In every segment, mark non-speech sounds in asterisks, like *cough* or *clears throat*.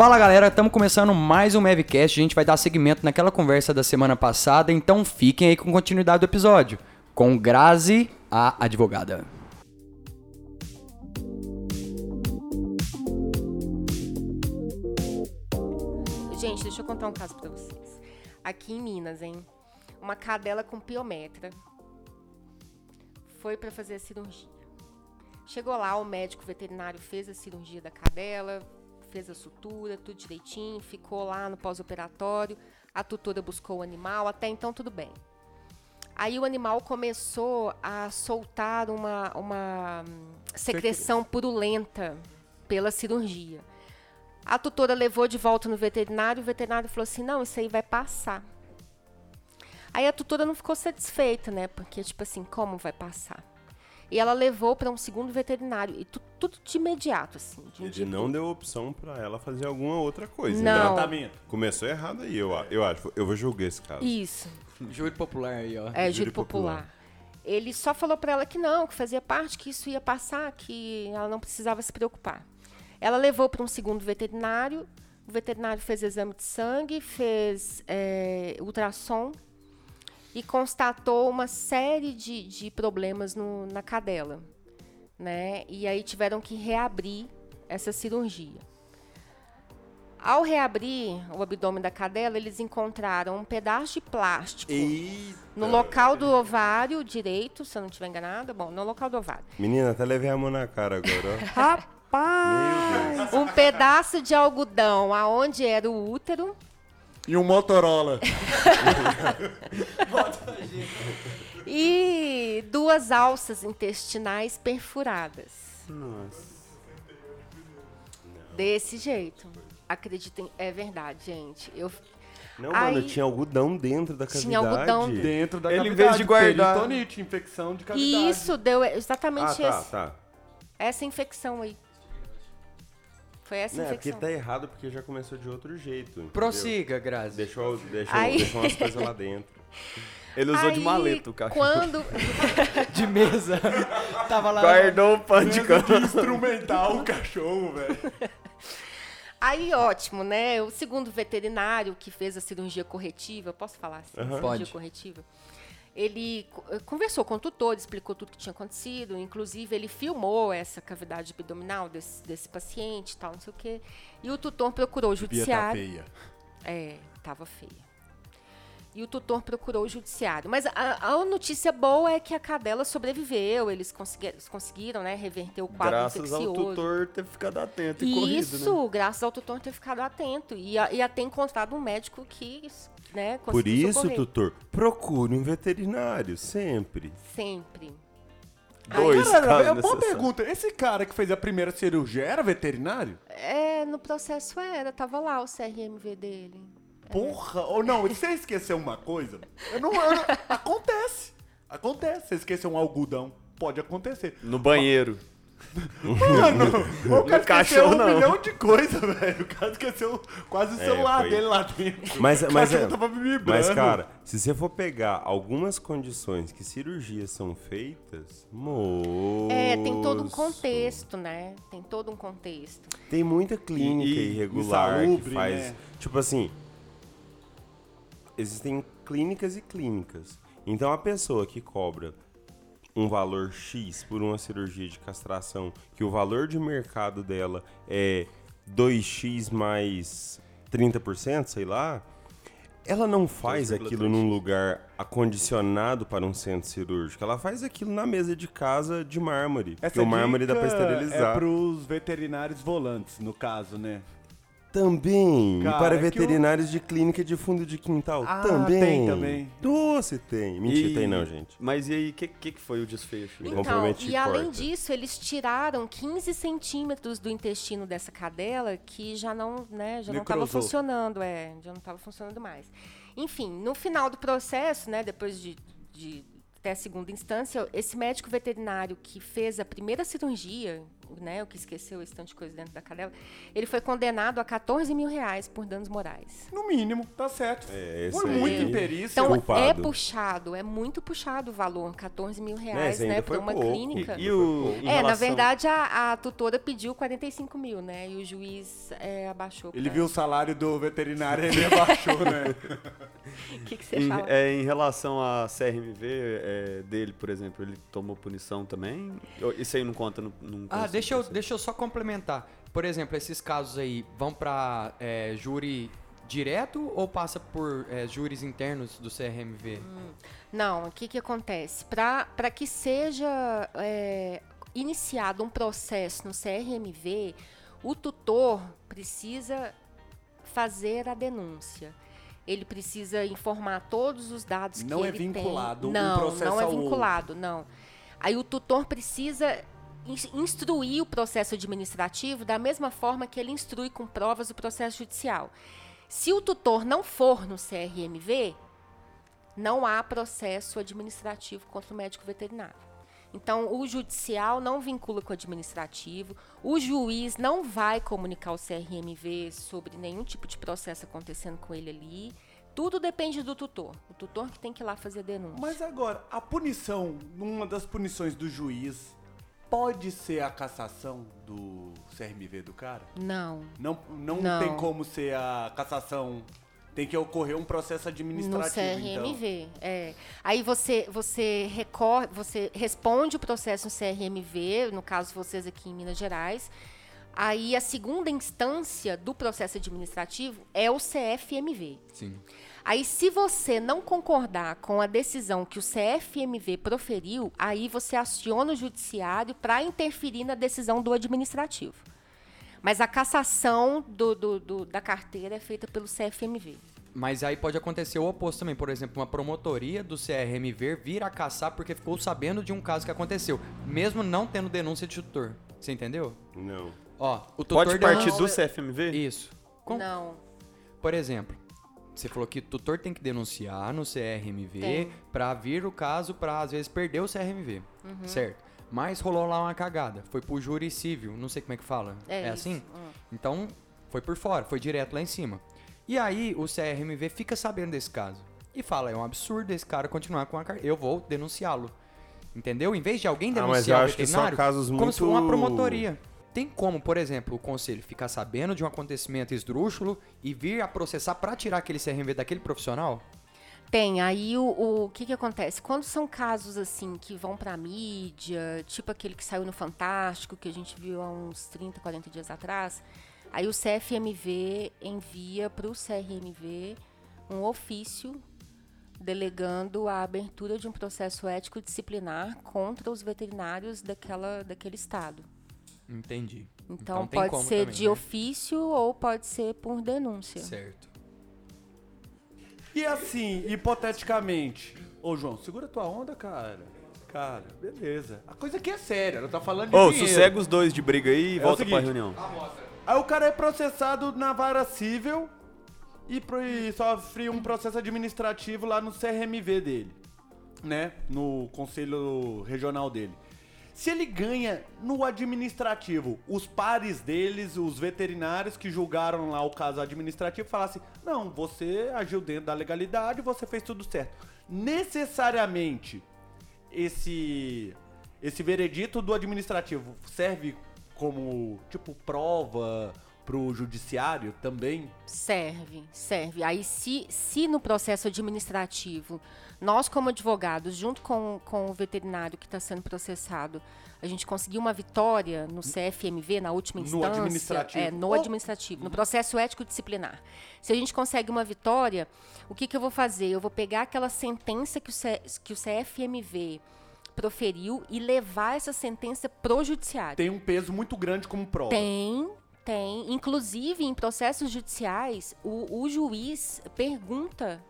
Fala galera, estamos começando mais um Mavcast. A gente vai dar seguimento naquela conversa da semana passada, então fiquem aí com continuidade do episódio. Com Grazi, a advogada. Gente, deixa eu contar um caso pra vocês. Aqui em Minas, hein? Uma cadela com piometra foi pra fazer a cirurgia. Chegou lá, o médico veterinário fez a cirurgia da cadela, fez a sutura, tudo direitinho, ficou lá no pós-operatório, a tutora buscou o animal, até então tudo bem. Aí o animal começou a soltar uma, uma hum, secreção purulenta pela cirurgia. A tutora levou de volta no veterinário, o veterinário falou assim: não, isso aí vai passar. Aí a tutora não ficou satisfeita, né? Porque, tipo assim, como vai passar? E ela levou para um segundo veterinário. E tu, tudo de imediato, assim. De um Ele não deu opção pra ela fazer alguma outra coisa. Não. Tratamento. Começou errado aí, eu, eu acho. Eu vou julgar esse caso. Isso. *laughs* Júri popular aí, ó. É, Júri júri popular. Ele só falou para ela que não, que fazia parte, que isso ia passar, que ela não precisava se preocupar. Ela levou para um segundo veterinário. O veterinário fez exame de sangue, fez é, ultrassom e constatou uma série de, de problemas no- na cadela. Né? E aí tiveram que reabrir essa cirurgia. Ao reabrir o abdômen da cadela, eles encontraram um pedaço de plástico Eita. no local do ovário direito, se eu não estiver enganada, bom, no local do ovário. Menina, até levei a mão na cara agora. *laughs* Rapaz! Um pedaço de algodão aonde era o útero E um Motorola. *laughs* e duas alças intestinais perfuradas. Nossa. Desse jeito. Acreditem, é verdade, gente. Eu Não, Aí- mano, tinha algodão dentro da cavidade. Tinha algodão Dentro da Ele, em cavidade. vez de guardar- Peritonite, infecção de cavidade. isso deu Ah, exatamente tá, esse- tá. essa infecção aí. Foi essa Não, é porque infecção. tá errado porque já começou de outro jeito. entendeu? Prossiga, Grazi. Deixou, deixou, Aí- deixou umas coisas lá dentro. Ele usou de Aí, maleta o cachorro. Quando *laughs* De mesa. Tava lá. Guardou o pano de de cana. instrumental o *laughs* cachorro, velho. Aí, ótimo, né? O segundo veterinário que fez a cirurgia corretiva, posso falar assim? Aham. Cirurgia Pode. corretiva. Ele eh, conversou com o tutor, explicou tudo que tinha acontecido, inclusive ele filmou essa cavidade abdominal desse, desse paciente, e tal, não sei o quê. E o tutor procurou o Bia tá judiciário. feia. É, tava feia. E o tutor procurou o judiciário. Mas a, a notícia boa é que a cadela sobreviveu, eles, consegui- eles conseguiram, né, reverter o quadro Graças ao infeccioso. tutor ter ficado atento e corrido, Isso, né? graças ao tutor ter ficado atento e a, e a ter encontrado um médico que, né, Por isso, socorrer. tutor, procure um veterinário, sempre. Sempre. Dois Cara, casos é uma boa pergunta. Esse cara que fez a primeira cirurgia era veterinário? É, no processo era, tava lá o CRMV dele. Porra! Ou não, você esqueceu uma coisa? Eu não, eu não- *laughs* acontece. Acontece. Você esqueceu um algodão. Pode acontecer. No banheiro. Mano, o cara esqueceu cachorro, um não. milhão de coisas, velho. O cara esqueceu quase o É, celular foi- dele lá dentro. Mas, O mas, é- mas, cara, se você for pegar algumas condições que cirurgias são feitas, moço... É, tem todo um contexto, né? Tem todo um contexto. Tem muita clínica E- e irregular insalubre, que faz. né? Tipo assim. Existem clínicas e clínicas. Então a pessoa que cobra um valor X por uma cirurgia de castração, que o valor de mercado dela é 2x mais 30%, sei lá, ela não faz 2,3x. aquilo num lugar acondicionado para um centro cirúrgico. Ela faz aquilo na mesa de casa de mármore. porque o mármore dá pra dica esterilizar. É pros veterinários volantes, no caso, né? Também. Cara, e para é veterinários de clínica de fundo de quintal. Ah, também. tem também. Doce tem. Mentira, E- tem não, gente. Mas e aí, o que, que, que foi o desfecho? Então, Compromete e além disso, eles tiraram 15 centímetros do intestino dessa cadela que já não, né, já não estava funcionando, é, já não estava funcionando mais. Enfim, no final do processo, né, depois de, de até a segunda instância, esse médico veterinário que fez a primeira cirurgia, né, o que esqueceu esse tanto de coisa dentro da cadela, ele foi condenado a 14 mil reais por danos morais. No mínimo, tá certo. É, Foi muito imperícia. Então culpado. é puxado, é muito puxado o valor, 14 mil reais, ainda né, para uma pouco. clínica. E o, em É, na relação- verdade a, a tutora pediu 45 mil, né? E o juiz é, abaixou. Ele pra- viu o salário do veterinário e ele abaixou, né? O *laughs* que, que você Em, fala? é, em relação à CRMV é, dele, por exemplo, ele tomou punição também? Isso aí não conta no. no Ah, deixa eu, deixa eu só complementar. Por exemplo, esses casos aí vão pra é, júri direto ou passa por é, júris internos do CRMV? Não, o que, que acontece? Para que seja é, iniciado um processo no CRMV, o tutor precisa fazer a denúncia. Ele precisa informar todos os dados Não que é ele vinculado um tem. Não, processo não é vinculado, não. Aí o tutor precisa instruir o processo administrativo da mesma forma que ele instrui com provas o processo judicial. Se o tutor não for no CRMV, não há processo administrativo contra o médico veterinário. Então, o judicial não vincula com o administrativo, o juiz não vai comunicar ao CRMV sobre nenhum tipo de processo acontecendo com ele ali. Tudo depende do tutor. O tutor que tem que ir lá fazer a denúncia. Mas agora, a punição, uma das punições do juiz, pode ser a cassação do CRMV do cara? Não. Não, não, Não. tem como ser a cassação. Tem que ocorrer um processo No administrativo, então. CRMV, é. Aí você você recorre, você responde o processo no CRMV, no caso vocês aqui em Minas Gerais. Aí a segunda instância do processo administrativo é o CFMV. Sim. Aí se você não concordar com a decisão que o CFMV proferiu, aí você aciona o judiciário para interferir na decisão do administrativo. Mas a cassação do- do- do- da carteira é feita pelo CFMV. Mas aí pode acontecer o oposto também. Por exemplo, uma promotoria do CRMV vir a caçar porque ficou sabendo de um caso que aconteceu, mesmo não tendo denúncia de tutor. Você entendeu? Não. Ó, o tutor Pode partir do CFMV? Isso. Com- Não. Por exemplo, você falou que o tutor tem que denunciar no CRMV pra vir o caso pra às vezes perder o CRMV, Uhum. certo? Mas rolou lá uma cagada, foi pro júri civil, não sei como é que fala. É, isso. assim? Hum. Então, foi por fora, foi direto lá em cima. E aí o CRMV fica sabendo desse caso e fala, é um absurdo esse cara continuar com a carteira, eu vou denunciá-lo. Entendeu? Em vez de alguém Ah, mas eu denunciar o acho que são veterinário, casos como se fosse uma muito- promotoria. Tem como, por exemplo, o conselho ficar sabendo de um acontecimento esdrúxulo e vir a processar pra tirar aquele CRMV daquele profissional? Tem, aí o, o que que acontece? Quando são casos assim que vão pra mídia, tipo aquele que saiu no Fantástico, que a gente viu há uns 30, 40 dias atrás, aí o CFMV envia pro CRMV um ofício delegando a abertura de um processo ético disciplinar contra os veterinários daquela, daquele estado. Entendi. Então, tem pode como ser também, de né? ofício ou pode ser por denúncia. Certo. E assim, hipoteticamente. Ô, João, segura tua onda, cara. Cara, beleza. A coisa aqui é séria, ela tá falando de Ô, dinheiro. sossega os dois de briga aí e É o volta pra reunião. Aí o cara é processado na vara civil e, e sofre um processo administrativo lá no CRMV dele, né? No conselho regional dele. Se ele ganha no administrativo, os pares deles, os veterinários que julgaram lá o caso administrativo, falassem: não, você agiu dentro da legalidade, você fez tudo certo. Necessariamente, esse esse veredito do administrativo serve como tipo prova pro judiciário também? Serve, serve. Aí, se, se no processo administrativo, nós, como advogados, junto com, com o veterinário que está sendo processado, a gente conseguiu uma vitória no CFMV, na última No instância. administrativo. É, no Oh. administrativo, no processo ético-disciplinar. Se a gente consegue uma vitória, o que, que eu vou fazer? Eu vou pegar aquela sentença que o, C- que o CFMV proferiu e levar essa sentença pro judiciário. Tem um peso muito grande como prova. Tem, tem. Inclusive, em processos judiciais, o, o juiz pergunta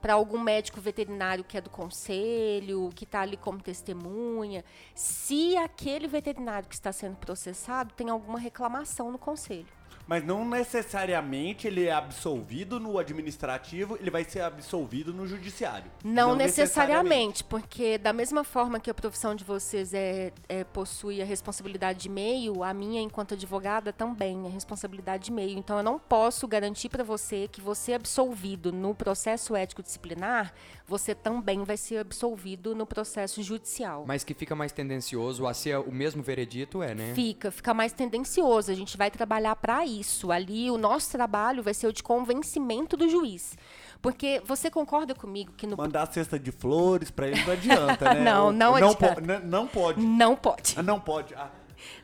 para algum médico veterinário que é do conselho, que está ali como testemunha, se aquele veterinário que está sendo processado tem alguma reclamação no conselho. Mas não necessariamente ele é absolvido no administrativo, ele vai ser absolvido no judiciário. Não, necessariamente, porque da mesma forma que a profissão de vocês é, é, possui a responsabilidade de meio, a minha, enquanto advogada, também é responsabilidade de meio. Então, eu não posso garantir para você que você é absolvido no processo ético disciplinar, você também vai ser absolvido no processo judicial. Mas que fica mais tendencioso a ser o mesmo veredito, é, né? Fica, fica mais tendencioso. A gente vai trabalhar para isso. Ali, o nosso trabalho vai ser o de convencimento do juiz. Porque você concorda comigo que no. Mandar cesta de flores pra ele não adianta, né? *laughs* Não, não não adianta. po- n- não pode. Não pode. Ah, Não pode. Ah,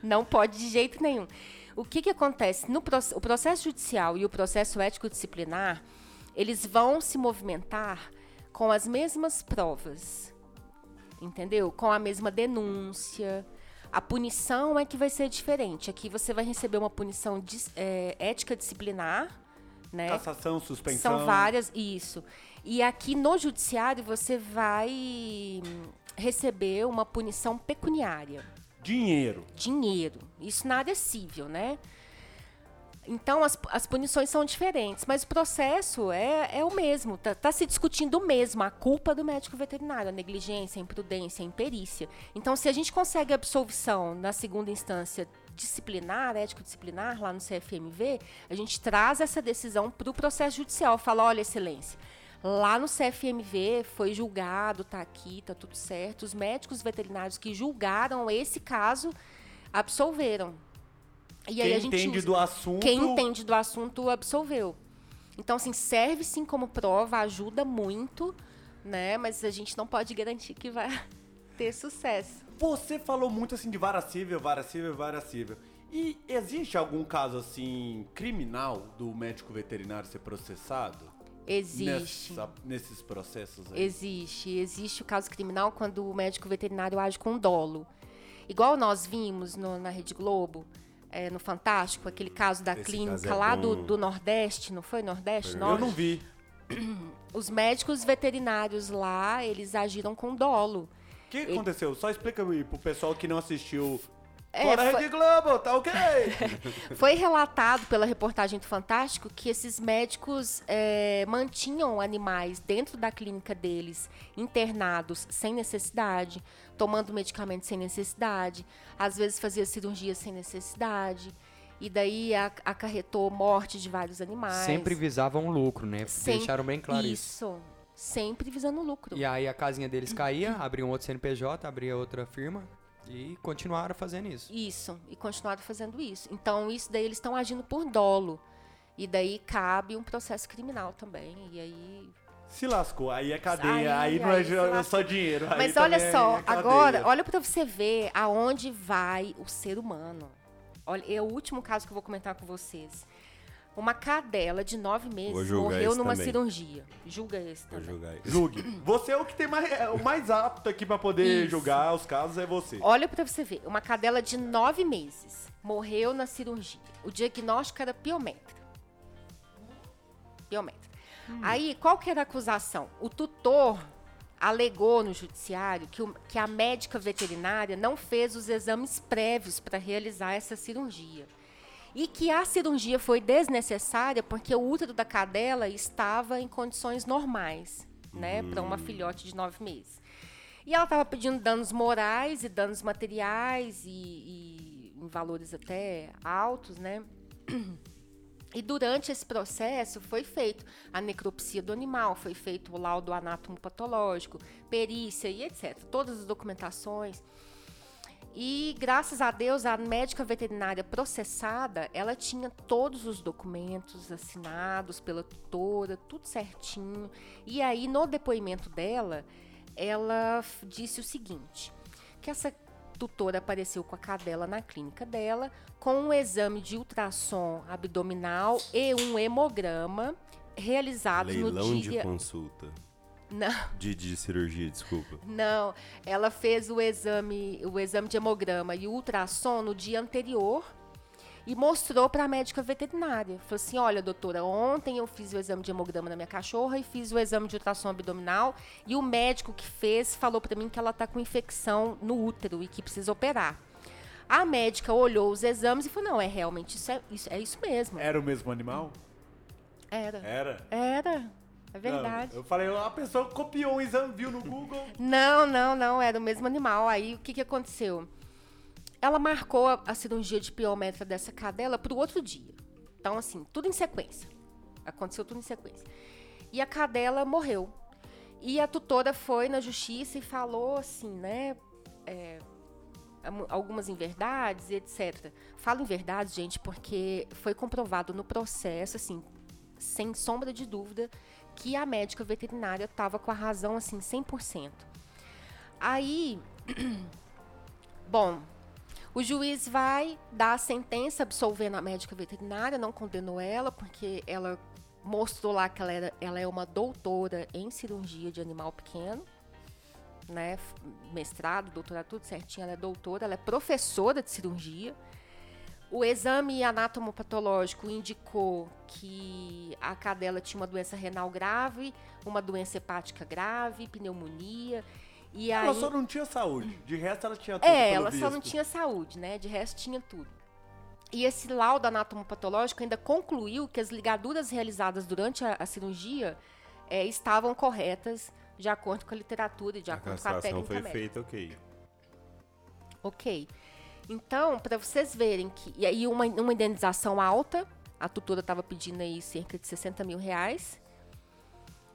Não pode de jeito nenhum. O que, que acontece? No proce- o processo judicial e o processo ético-disciplinar, eles vão se movimentar com as mesmas provas. Entendeu? Com a mesma denúncia. A punição é que vai ser diferente. Aqui você vai receber uma punição dis- é, ética disciplinar, né? Cassação, suspensão. São várias, isso. E aqui no judiciário você vai receber uma punição pecuniária Dinheiro. dinheiro. Isso na área civil, né? Então, as, as punições são diferentes, mas o processo é, é o mesmo. Está se discutindo o mesmo, a culpa do médico veterinário, a negligência, a imprudência, a imperícia. Então, se a gente consegue absolvição na segunda instância disciplinar, ético-disciplinar, lá no CFMV, a gente traz essa decisão para o processo judicial. Fala, olha, excelência, Lá no CFMV foi julgado, tá aqui, tá tudo certo. Os médicos veterinários que julgaram esse caso absolveram. E aí Quem a gente entende do assunto. Quem entende do assunto absolveu. Então, assim, serve sim como prova, ajuda muito, né? Mas a gente não pode garantir que vai *laughs* ter sucesso. Você falou muito assim de vara civil, vara civil, vara civil. E existe algum caso assim criminal do médico veterinário ser processado? Existe. Nessa- nesses processos aí? Existe. Existe o caso criminal quando o médico veterinário age com dolo. Igual nós vimos no- na Rede Globo, é, no Fantástico, aquele caso da Esse clínica caso é lá do, do Nordeste, não foi? Nordeste? Eu Norte? não vi. *clears throat* Os médicos veterinários lá, eles agiram com dolo. O que aconteceu? Só explica aí pro pessoal que não assistiu. É, Fora foi- Rede Globo, tá ok? *laughs* Foi relatado pela reportagem do Fantástico que esses médicos é, mantinham animais dentro da clínica deles, internados sem necessidade, tomando medicamentos sem necessidade, às vezes fazia cirurgia sem necessidade, e daí acarretou morte de vários animais. Sempre visavam lucro, né? Sem- Deixaram bem claro isso. Isso, sempre visando lucro. E aí a casinha deles caía, abria um outro CNPJ, abria outra firma e continuaram fazendo isso. Isso, e continuaram fazendo isso. Então, isso daí eles estão agindo por dolo. E daí cabe um processo criminal também. E aí Se lascou, aí é cadeia, aí, Aí- não aí é jo- lascou. só dinheiro. aí Mas olha só, é agora, olha pra você ver aonde vai o ser humano. Olha, é o último caso que eu vou comentar com vocês. Uma cadela de nove Vou meses morreu esse numa também. cirurgia. Julga esse Vou também. julgar isso. Julgue. Você é o que tem mais, é o mais apto aqui pra poder Isso. julgar os casos, é você. Olha pra você ver, uma cadela de nove meses morreu na cirurgia. O diagnóstico era piometra. Piometra. Aí, qual que era a acusação? O tutor alegou no judiciário que, o- que a médica veterinária não fez os exames prévios para realizar essa cirurgia. E que a cirurgia foi desnecessária porque o útero da cadela estava em condições normais, né, para uma filhote de nove meses. E ela estava pedindo danos morais e danos materiais e, e em valores até altos, né? E durante esse processo foi feito a necropsia do animal, foi feito o laudo anatomopatológico, perícia e etc. Todas as documentações. E graças a Deus, a médica veterinária processada, ela tinha todos os documentos assinados pela tutora, tudo certinho. E aí, no depoimento dela, ela disse o seguinte: que essa tutora apareceu com a cadela na clínica dela, com um exame de ultrassom abdominal e um hemograma realizados Leilão no de dia. consulta. Não. De, de cirurgia, desculpa. Não, ela fez o exame, o exame de hemograma e o ultrassom no dia anterior e mostrou para a médica veterinária. Falou assim: "Olha, doutora, ontem eu fiz o exame de hemograma na minha cachorra e fiz o exame de ultrassom abdominal e o médico que fez falou para mim que ela tá com infecção no útero e que precisa operar". A médica olhou os exames e falou: não, é realmente isso, é isso, é isso mesmo. Era o mesmo animal? Era. Era. Era. É verdade. Não, eu falei, a pessoa copiou um exame, viu no Google. *laughs* Não, não, não, era o mesmo animal. Aí o que, que aconteceu? Ela marcou a, a cirurgia de piometra dessa cadela para o outro dia. Então, assim, tudo em sequência. Aconteceu tudo em sequência. E a cadela morreu. E a tutora foi na justiça e falou assim, né? é, algumas inverdades e etc. Falo inverdades, gente, porque foi comprovado no processo, assim, sem sombra de dúvida, que a médica veterinária estava com a razão, assim, 100%. Aí, *clears throat* bom, o juiz vai dar a sentença absolvendo a médica veterinária, não condenou ela, porque ela mostrou lá que ela, era, ela é uma doutora em cirurgia de animal pequeno, né? Mestrado, doutorado, tudo certinho. Ela é doutora, ela é professora de cirurgia. O exame anatomopatológico indicou que a cadela tinha uma doença renal grave, uma doença hepática grave, pneumonia. E aí... Ela só não tinha saúde. De resto, ela tinha tudo. É, pelo ela só não visto. tinha saúde, né? De resto tinha tudo. E esse laudo anatomopatológico ainda concluiu que as ligaduras realizadas durante a, a cirurgia eh, estavam corretas, de acordo com a literatura e de A acordo com a técnica foi médica. feita, ok. Ok. Então, para vocês verem que. E aí, uma, uma indenização alta, a tutora estava pedindo aí cerca de 60 mil reais.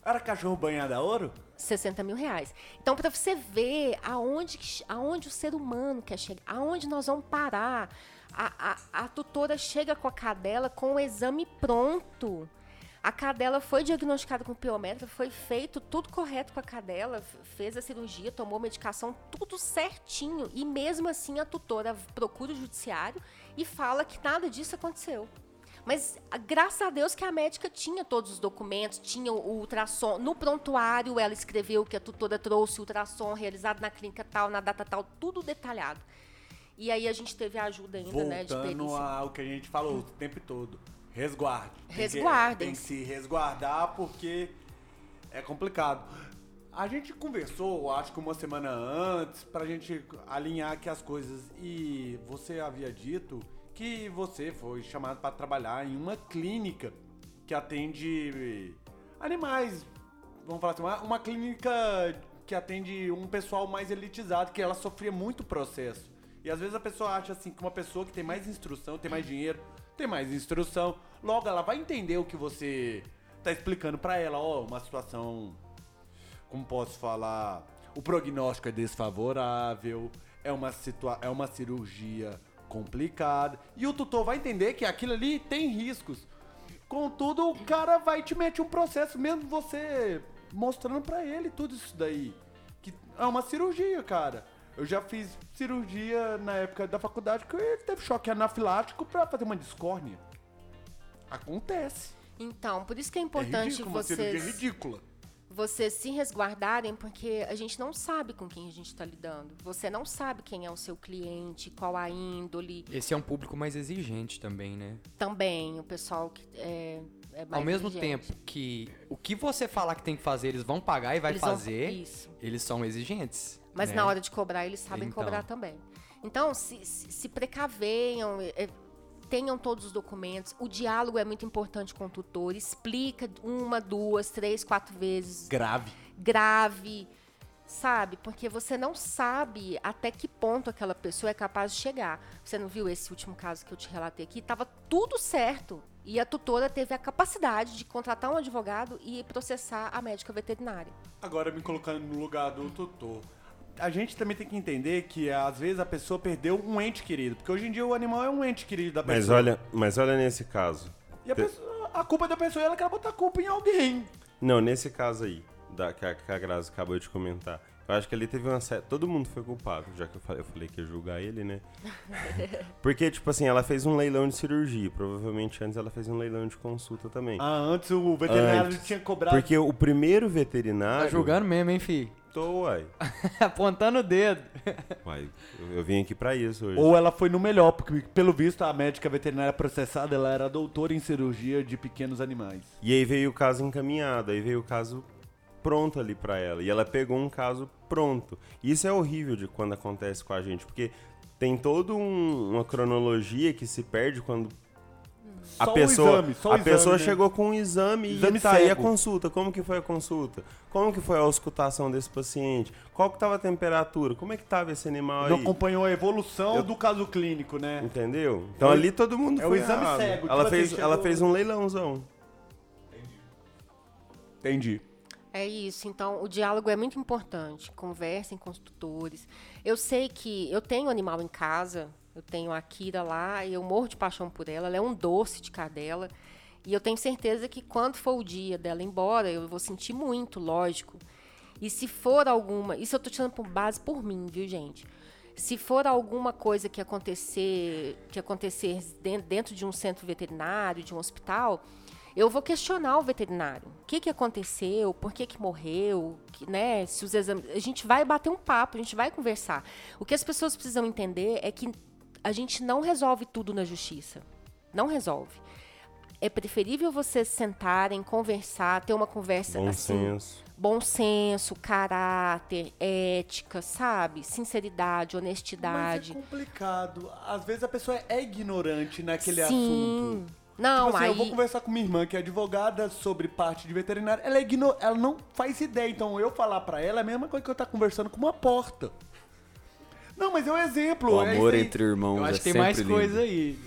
Era cachorro banhado a ouro? 60 mil reais. Então, para você ver aonde, aonde o ser humano quer chegar, aonde nós vamos parar. A, a, a tutora chega com a cadela com o exame pronto. A cadela foi diagnosticada com piometra, foi feito tudo correto com a cadela, fez a cirurgia, tomou medicação, tudo certinho. E mesmo assim a tutora procura o judiciário e fala que nada disso aconteceu. Mas a- graças a Deus que a médica tinha todos os documentos, tinha o ultrassom. No prontuário ela escreveu que a tutora trouxe o ultrassom realizado na clínica tal, na data tal, tudo detalhado. E aí a gente teve a ajuda ainda, né, de Voltando perícia. ao que a gente falou o tempo todo. Resguarde. Tem que-. Tem que se resguardar porque é complicado. A gente conversou, acho que uma semana antes, pra gente alinhar aqui as coisas. E você havia dito que você foi chamado para trabalhar em uma clínica que atende animais. Vamos falar assim, uma, uma clínica que atende um pessoal mais elitizado, que ela sofria muito processo. E às vezes a pessoa acha assim que uma pessoa que tem mais instrução, tem mais dinheiro, tem mais instrução, logo ela vai entender o que você tá explicando pra ela, ó, uma situação como posso falar, o prognóstico é desfavorável, é uma, situa é uma cirurgia complicada, e o tutor vai entender que aquilo ali tem riscos. Contudo, o cara vai te meter um processo, mesmo você mostrando pra ele tudo isso daí. Que é uma cirurgia, cara. Eu já fiz cirurgia na época da faculdade que ele teve choque anafilático pra fazer uma discórnia. Acontece. Então, por isso que é É importante ridículo, uma cirurgia vocês, ridícula. vocês se resguardarem, porque a gente não sabe com quem a gente está lidando. Você não sabe quem é o seu cliente, qual a índole. Esse é um público mais exigente também, né? Também, o pessoal que é, é Ao mesmo exigente. tempo que o que você falar que tem que fazer, eles vão pagar e vai Eles vão- fazer, Isso. eles são exigentes. Mas né? na hora de cobrar, eles sabem Então. cobrar também. Então, se, se, se precavenham, é, tenham todos os documentos. O diálogo é muito importante com o tutor. Explica uma, duas, três, quatro vezes. Grave. Grave, sabe? Porque você não sabe até que ponto aquela pessoa é capaz de chegar. Você não viu esse último caso que eu te relatei aqui? Tava tudo certo. E a tutora teve a capacidade de contratar um advogado e processar a médica veterinária. Agora me colocando no lugar do tutor. A gente também tem que entender que às vezes a pessoa perdeu um ente querido, porque hoje em dia o animal é um ente querido da pessoa. Mas olha, mas olha nesse caso. E a, pessoa- a culpa da pessoa ela quer botar a culpa em alguém. Não, nesse caso aí, da, que, a, que a Grazi acabou de comentar. Eu acho que ali teve uma série. Todo mundo foi culpado, já que eu falei, eu falei que ia julgar ele, né? *laughs* Porque, tipo assim, ela fez um leilão de cirurgia. Provavelmente antes ela fez um leilão de consulta também. Ah, antes o veterinário Antes. tinha cobrado. Porque o primeiro veterinário. Tá julgando mesmo, hein, fi? Tô, uai. *laughs* Apontando o dedo. Uai, eu, eu vim aqui pra isso hoje. Ou ela foi no melhor, porque pelo visto a médica veterinária processada ela era doutora em cirurgia de pequenos animais. E aí veio o caso encaminhado, aí veio o caso pronto ali pra ela. E ela pegou um caso pronto. Isso é horrível de quando acontece com a gente, porque tem toda um- uma cronologia que se perde quando a Só o pessoa, exame, só o a exame, pessoa né? chegou com um exame, Exame e tá aí a consulta. Como que foi a consulta? Como que foi a auscultação desse paciente? Qual que tava a temperatura? Como é que tava esse animal Não aí? acompanhou a evolução Eu- do caso clínico, né? Entendeu? Então o- ali todo mundo é o foi exame errado. cego, Ela tipo fez, assim, ela chegou- fez um leilãozão. Entendi. É isso, então o diálogo é muito importante. Conversem com os tutores. Eu sei que eu tenho animal em casa, eu tenho a Kira lá e eu morro de paixão por ela. Ela é um doce de cadela. E eu tenho certeza que quando for o dia dela ir embora, eu vou sentir muito, lógico. E se for alguma. Isso eu tô tirando por base por mim, viu, gente? Se for alguma coisa que acontecer, que acontecer den- dentro de um centro veterinário, de um hospital, eu vou questionar o veterinário. O que, que aconteceu? Por que, que morreu? Que, né, se os exames. A gente vai bater um papo, a gente vai conversar. O que as pessoas precisam entender é que a gente não resolve tudo na justiça. Não resolve. É preferível vocês sentarem, conversar, ter uma conversa Bom assim, senso. bom senso, caráter, ética, sabe? Sinceridade, Mas honestidade. é complicado. Às vezes a pessoa é ignorante naquele Sim. assunto. Não, tipo assim, aí eu vou conversar com minha irmã, que é advogada sobre parte de veterinária. Ela é igno... ela não faz ideia. Então eu falar pra ela é a mesma coisa que eu estar conversando com uma porta. Não, mas é um exemplo. O é amor aí. entre irmãos Eu acho é que tem mais lindo. coisa aí.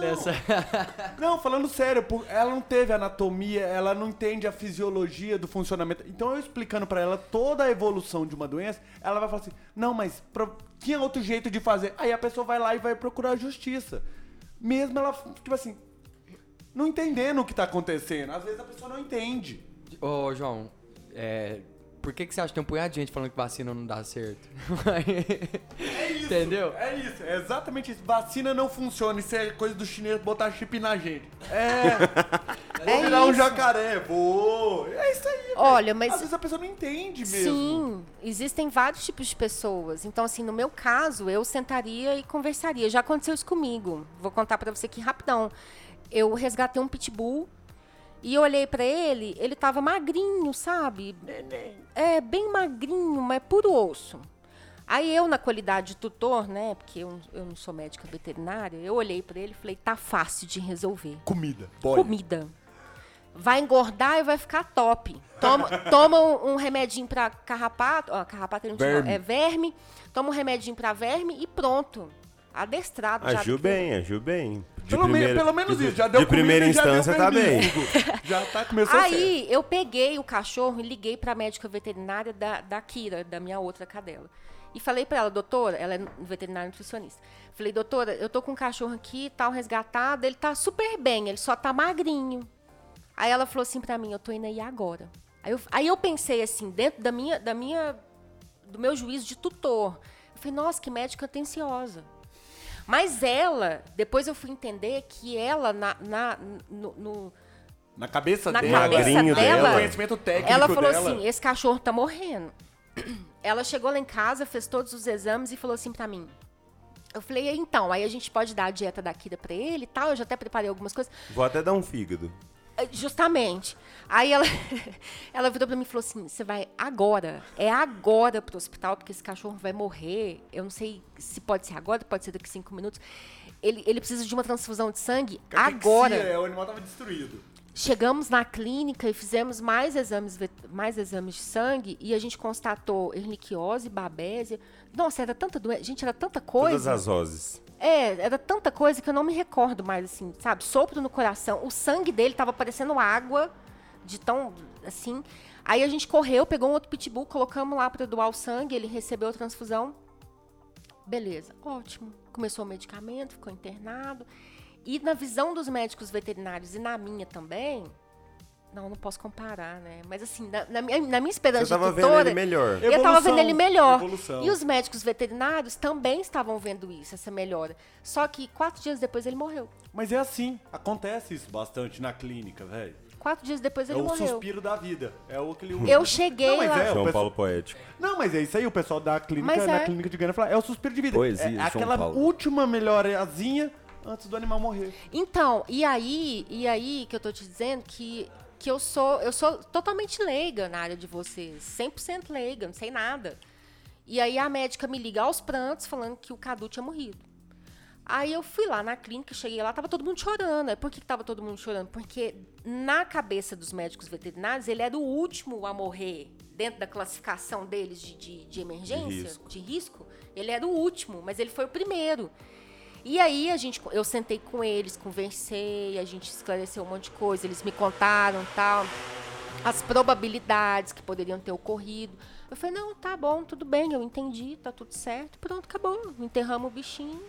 Nessa... *laughs* Não, falando sério, ela não teve anatomia, ela não entende a fisiologia do funcionamento. Então eu explicando pra ela toda a evolução de uma doença, ela vai falar assim: "Não, mas pro- tinha outro jeito de fazer". Aí a pessoa vai lá e vai procurar a justiça. Mesmo ela, tipo assim, não entendendo o que tá acontecendo. Às vezes a pessoa não entende. Ô, João, é, por que, que você acha que tem um punhado de gente falando que vacina não dá certo? É isso. Entendeu? É isso, é exatamente isso. Vacina não funciona, isso é coisa do chinês botar chip na gente. É. Vou É virar um isso. jacaré, vou. É isso aí. Olha, mas Às vezes a pessoa não entende mesmo. Sim, existem vários tipos de pessoas. Então, assim, no meu caso, eu sentaria e conversaria. Já aconteceu isso comigo. Vou contar pra você aqui rapidão. Eu resgatei um pitbull e eu olhei pra ele, ele tava magrinho, sabe? É, bem magrinho, mas puro osso. Aí eu, na qualidade de tutor, né, porque eu, eu não sou médica veterinária, eu olhei pra ele e falei, tá fácil de resolver Comida. Pode. comida. Vai engordar e vai ficar top. Toma, *laughs* toma um, um remedinho pra carrapato. Ó, carrapato não Verme. é verme. Toma um remedinho pra verme e pronto. Adestrado. Agiu bem, agiu bem. De Pelo, me- primeira- pelo menos de- isso, já deu De primeira comida e já deu instância tá bem. *laughs* Já tá, começou certo. Aí eu peguei o cachorro e liguei pra médica veterinária da, da Kira, da minha outra cadela. E falei pra ela, doutora, ela é veterinária nutricionista. Falei, doutora, eu tô com um cachorro aqui, tal, resgatado, ele tá super bem, ele só tá magrinho. Aí ela falou assim pra mim, eu tô indo aí agora. Aí eu, aí eu pensei assim, dentro da minha, da minha, do meu juízo de tutor. Eu falei, nossa, que médica atenciosa. Mas ela, depois eu fui entender que ela, na, na- no- no, Na cabeça na dela. cabeça dela. conhecimento técnico ela falou dela. assim, esse cachorro tá morrendo. *clears throat* Ela chegou lá em casa, fez todos os exames e falou assim pra mim. Eu falei, então, aí a gente pode dar a dieta da Kira pra ele e tal. Eu já até preparei algumas coisas. Vou até dar um fígado. Justamente. Aí ela, *laughs* ela virou pra mim e falou assim: você vai agora, é agora pro hospital, porque esse cachorro vai morrer. Eu não sei se pode ser agora, pode ser daqui cinco minutos. Ele, ele precisa de uma transfusão de sangue agora. Caquexia, O animal tava destruído. Chegamos na clínica e fizemos mais exames, mais exames de sangue e a gente constatou erliquiose, babésia. Nossa, era tanta doença. Gente, era tanta coisa. Todas as roses. É, era tanta coisa que eu não me recordo mais, assim, sabe? Sopro no coração. O sangue dele tava parecendo água, de tão, assim. Aí a gente correu, pegou um outro pitbull, colocamos lá para doar o sangue, ele recebeu a transfusão. Beleza, ótimo. Começou o medicamento, ficou internado. E na visão dos médicos veterinários e na minha também, não, não posso comparar, né? Mas assim, na, na minha, na minha esperança Você tava de vendo tutora, ele melhor. eu tava vendo ele melhor. Evolução. E os médicos veterinários também estavam vendo isso, essa melhora. Só que quatro dias depois ele morreu. Mas é assim, acontece isso bastante na clínica, velho. Quatro dias depois É ele o morreu. suspiro da vida. É o aquele. Eu cheguei Não, mas lá. é, o João pessoal- Paulo Poético. Não, mas é isso aí, o pessoal da clínica, Mas na é. clínica de Gana fala, é o suspiro de vida. Poesia, é aquela Paulo. última melhorazinha antes do animal morrer. Então, e aí, e aí que eu tô te dizendo que, que eu sou eu sou totalmente leiga na área de vocês, 100% leiga, não sei nada. E aí a médica me liga aos prantos falando que o Cadu tinha morrido. Aí eu fui lá na clínica, cheguei lá, tava todo mundo chorando. Aí por que, que tava todo mundo chorando? Porque na cabeça dos médicos veterinários, ele era o último a morrer dentro da classificação deles de, de, de emergência, De risco. de risco. Ele era o último, mas ele foi o primeiro. E aí a gente, eu sentei com eles, conversei, a gente esclareceu um monte de coisa, eles me contaram tal, as probabilidades que poderiam ter ocorrido. Eu falei, não, tá bom, tudo bem, eu entendi, tá tudo certo, pronto, acabou. Enterramos o bichinho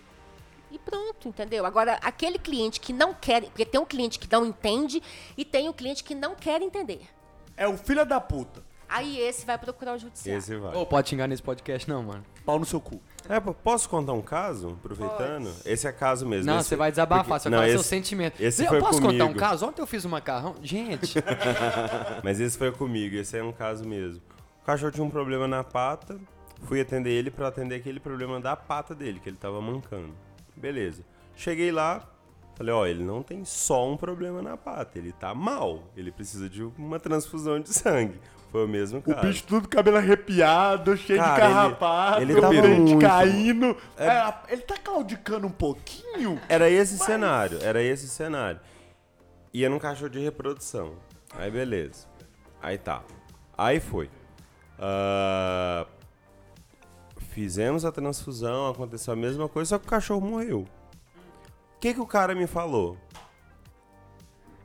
e pronto, entendeu? Agora, aquele cliente que não quer, porque tem um cliente que não entende e tem um cliente que não quer entender. É o filho da puta. Aí esse vai procurar o judiciário. Esse vai. Ô, pode xingar nesse podcast não, mano. Pau no seu cu. É, posso contar um caso, aproveitando? Esse é caso mesmo. Não, esse- você vai desabafar, porque- você vai não, falar seu esse- sentimento. esse eu foi posso contar um comigo. caso? Ontem eu fiz um macarrão. Gente, *laughs* Mas esse foi comigo, esse é um caso mesmo. O cachorro tinha um problema na pata, fui atender ele pra atender aquele problema da pata dele, que ele tava mancando. Beleza. Cheguei lá, falei, ó, ele não tem só um problema na pata, ele tá mal, ele precisa de uma transfusão de sangue. Foi o mesmo O caso. bicho tudo cabelo arrepiado, cheio Cara, de ele- carrapato, ele o tava dente muito- caindo. É, ele tá claudicando um pouquinho? Era esse cenário, era esse cenário. Ia num cachorro de reprodução. Aí beleza. Aí tá. Aí foi. Ah, fizemos a transfusão, aconteceu a mesma coisa, só que o cachorro morreu. O que, que o cara me falou?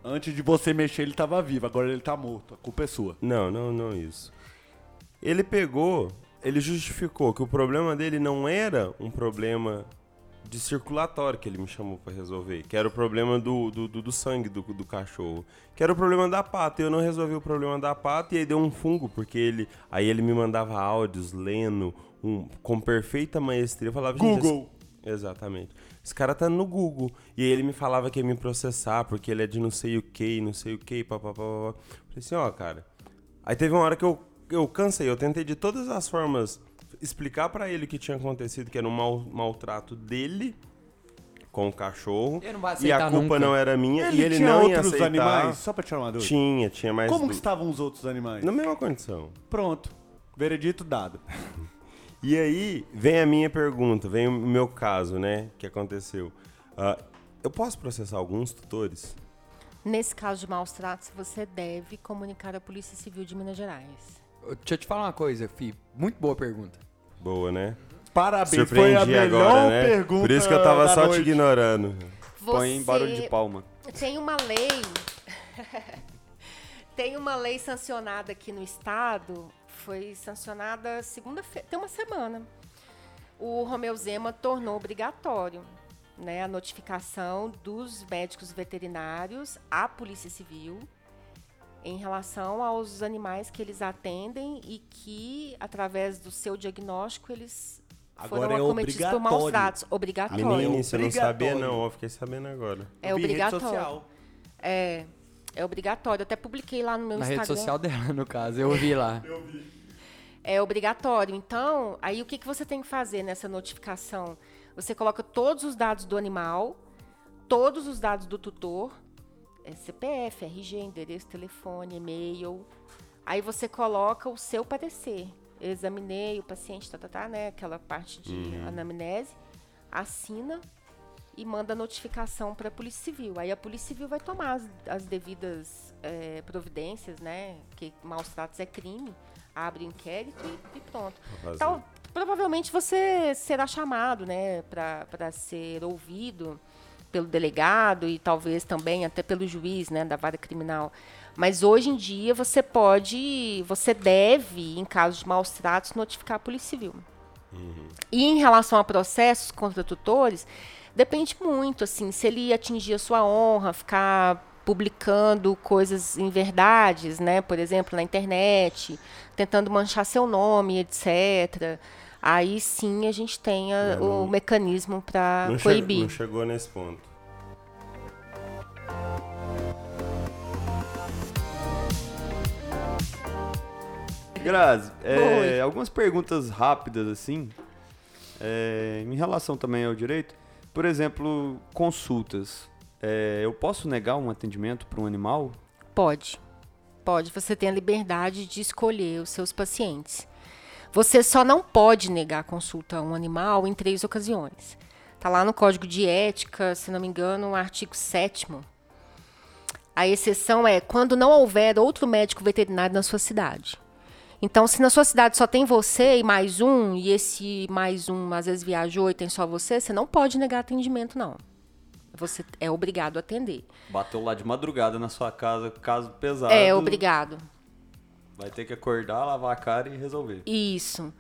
Antes de você mexer, ele tava vivo, agora ele tá morto. A culpa é sua. Não, não, não isso. Ele pegou, ele justificou que o problema dele não era um problema de circulatório que ele me chamou pra resolver, que era o problema do, do, do- do sangue do, do cachorro, que era o problema da pata. Eu não resolvi o problema da pata e aí deu um fungo, porque ele aí ele me mandava áudios lendo um, com perfeita maestria. Eu falava, Google. Exatamente. Esse cara tá no Google. E aí ele me falava que ia me processar porque ele é de não sei o que, não sei o que, papapá. Falei assim, ó, cara. Aí teve uma hora que eu, eu cansei, eu tentei de todas as formas explicar pra ele o que tinha acontecido, que era um mal, maltrato dele com o cachorro. E a culpa nunca. não era minha Ele e ele tinha não ia outros aceitar. animais? Só pra tirar uma dúvida. Tinha, tinha mais Como du- que estavam os outros animais? Na mesma condição. Pronto. Veredito dado. *laughs* E aí vem a minha pergunta, vem o meu caso, né? Que aconteceu. Ah, eu posso processar alguns tutores? Nesse caso de maus tratos, você deve comunicar à Polícia Civil de Minas Gerais. deixa eu te falar uma coisa, Fi. Muito boa pergunta. Boa, né? Parabéns, foi a Surpreendi melhor agora, né? pergunta Por isso que eu tava só te noite. ignorando. Põe Você barulho de palma. Tem uma lei. *laughs* tem uma lei sancionada aqui no estado. Foi sancionada segunda-feira, tem uma semana. O Romeu Zema tornou obrigatório né, a notificação dos médicos veterinários à Polícia Civil em relação aos animais que eles atendem e que, através do seu diagnóstico, eles Agora foram é acometidos por maus obrigatório. tratos. Obrigatório. Menina, você não sabia não, eu fiquei sabendo agora. É obrigatório. social. É, é obrigatório. Eu até publiquei lá no meu Na Instagram. rede social dela, no caso. Eu vi lá. É obrigatório. Então, aí o que, que você tem que fazer nessa notificação? Você coloca todos os dados do animal, todos os dados do tutor, é CPF, RG, endereço, telefone, e-mail. Aí você coloca o seu parecer. Eu examinei o paciente, tá, tá, tá, né? Aquela parte de anamnese, assina e manda notificação para a Polícia Civil. Aí a Polícia Civil vai tomar as, as devidas eh, providências, né? Que maus tratos é crime, abre o inquérito e, e pronto. Então, provavelmente você será chamado, né, para ser ouvido pelo delegado e talvez também até pelo juiz, né, da vara criminal. Mas hoje em dia você pode, você deve, em caso de maus tratos, notificar a Polícia Civil. E em relação a processos contra tutores, depende muito, assim, se ele atingir a sua honra, ficar publicando coisas em verdades, né, por exemplo, na internet, tentando manchar seu nome, etc. Aí sim a gente tem a- É, não- o mecanismo para che- coibir. não chegou nesse ponto. Grazi, é, algumas perguntas rápidas assim, é, em relação também ao direito. Por exemplo, consultas. É, eu posso negar um atendimento para um animal? Pode. Pode. Você tem a liberdade de escolher os seus pacientes. Você só não pode negar consulta a um animal em três ocasiões. Tá lá no Código de Ética, se não me engano, artigo 7 A exceção é quando não houver outro médico veterinário na sua cidade. Então, se na sua cidade só tem você e mais um, e esse mais um às vezes viajou e tem só você, você não pode negar atendimento, não. Você é obrigado a atender. Bateu lá de madrugada na sua casa, caso pesado. É obrigado. Vai ter que acordar, lavar a cara e resolver. Isso.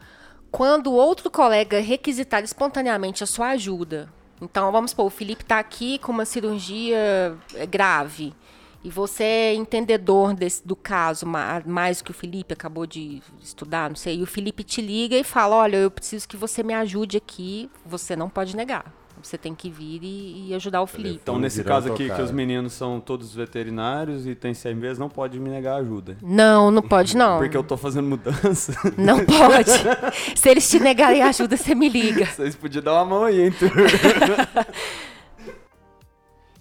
Quando outro colega requisitar espontaneamente a sua ajuda. Então, vamos supor, o Felipe está aqui com uma cirurgia eh, grave. E você é entendedor desse, do caso ma- mais que o Felipe acabou de estudar, não sei. E o Felipe te liga e fala: Olha, eu preciso que você me ajude aqui. Você não pode negar. Você tem que vir e, e ajudar o Felipe. Então, nesse caso aqui, que os meninos são todos veterinários e tem CMVs, não pode me negar ajuda. Não, não pode não. Porque eu tô fazendo mudança. Não pode. Se eles te negarem ajuda, você me liga. Vocês podiam dar uma mão aí, hein, turma? *laughs*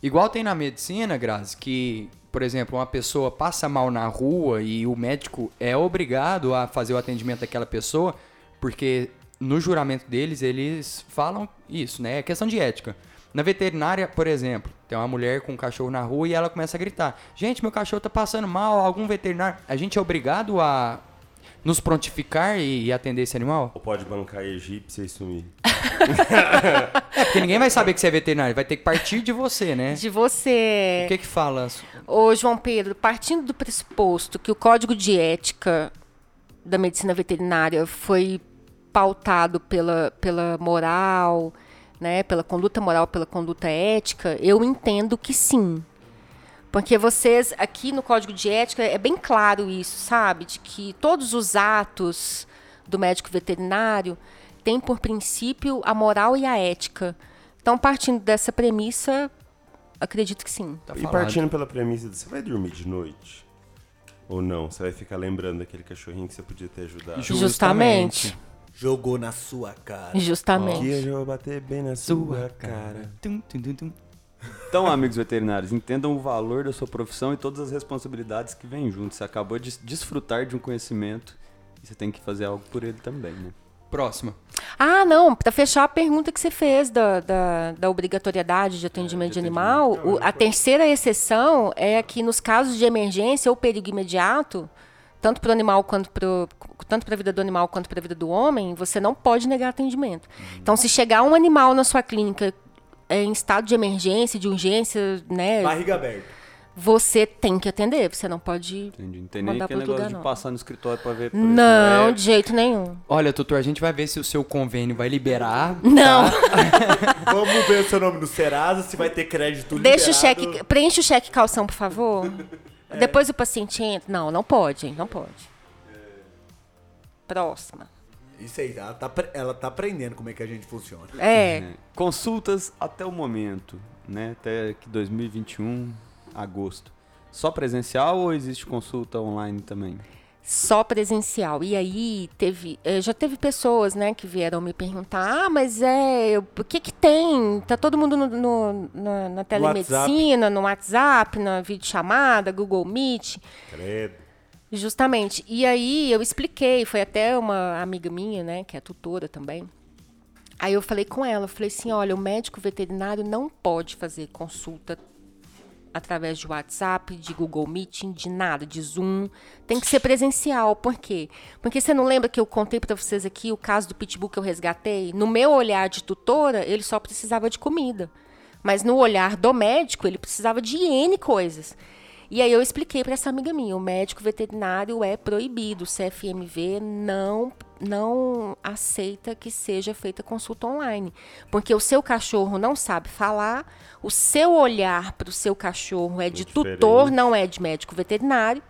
Igual tem na medicina, Grazi, que, por exemplo, uma pessoa passa mal na rua e o médico é obrigado a fazer o atendimento daquela pessoa, porque no juramento deles eles falam isso, né? É questão de ética. Na veterinária, por exemplo, tem uma mulher com um cachorro na rua e ela começa a gritar: Gente, meu cachorro tá passando mal, algum veterinário. A gente é obrigado a nos prontificar e, atender esse animal? Ou pode bancar egípcia e sumir. *laughs* É, porque ninguém vai saber que você é veterinário, vai ter que partir de você, né? De você. O que que fala? Ô, João Pedro, partindo do pressuposto que o Código de Ética da Medicina Veterinária foi pautado pela, pela moral, né, pela conduta moral, pela conduta ética, eu entendo que sim. Porque vocês, aqui no Código de Ética, é bem claro isso, sabe? De que todos os atos do médico veterinário têm por princípio a moral e a ética. Então, partindo dessa premissa, acredito que sim. Tá e partindo pela premissa de você vai dormir de noite? Ou não? Você vai ficar lembrando daquele cachorrinho que você podia ter ajudado? Ju- Justamente. Jogou na sua cara. Justamente. Que eu vou bater bem na sua cara. Tum, tum, tum, tum. Então, amigos veterinários, entendam o valor da sua profissão e todas as responsabilidades que vêm junto. Você acabou de desfrutar de um conhecimento e você tem que fazer algo por ele também, né? Próxima. Ah, não, para fechar a pergunta que você fez da, da, da obrigatoriedade de atendimento de animal, o- a terceira exceção é que nos casos de emergência ou perigo imediato, tanto para o animal quanto para tanto para a vida do animal quanto para a vida do homem, você não pode negar atendimento. Então, se chegar um animal na sua clínica é, em estado de emergência, de urgência, né, Barriga aberta. Você tem que atender. Você não pode. Entendi. Não tem nem Mandar aquele negócio lugar, de não. passar no escritório pra ver. por Não, exemplo, de jeito nenhum. Olha, doutor, a gente vai ver se o seu convênio vai liberar. *laughs* Não. *laughs* Vamos ver o seu nome no Serasa, se vai ter crédito Deixa o liberado. cheque. Preenche o cheque calção, por favor. *laughs* Depois o paciente entra. Não, não pode, hein? Não pode. Próxima. Isso aí, ela tá, ela tá aprendendo como é que a gente funciona. É. É. Consultas até o momento, né? Até que 2021, agosto. Só presencial ou existe consulta online também? Só presencial. E aí teve. eh, Já teve pessoas, né, que vieram me perguntar: ah, mas é. O que que tem? Tá todo mundo no, no- na, na telemedicina, no WhatsApp, na videochamada, Google Meet. Credo. Justamente. E aí eu expliquei, foi até uma amiga minha, né, que é tutora também. Aí eu falei com ela, eu falei assim, olha, o médico veterinário não pode fazer consulta através de WhatsApp, de Google Meeting, de nada, de Zoom. Tem que ser presencial. Por quê? Porque você não lembra que eu contei para vocês aqui o caso do pitbull que eu resgatei? No meu olhar de tutora, ele só precisava de comida. Mas no olhar do médico, ele precisava de N coisas. E aí eu expliquei para essa amiga minha, o médico veterinário é proibido, o CFMV não não aceita que seja feita consulta online, porque o seu cachorro não sabe falar, o seu olhar para o seu cachorro é de diferente. tutor, não é de médico veterinário.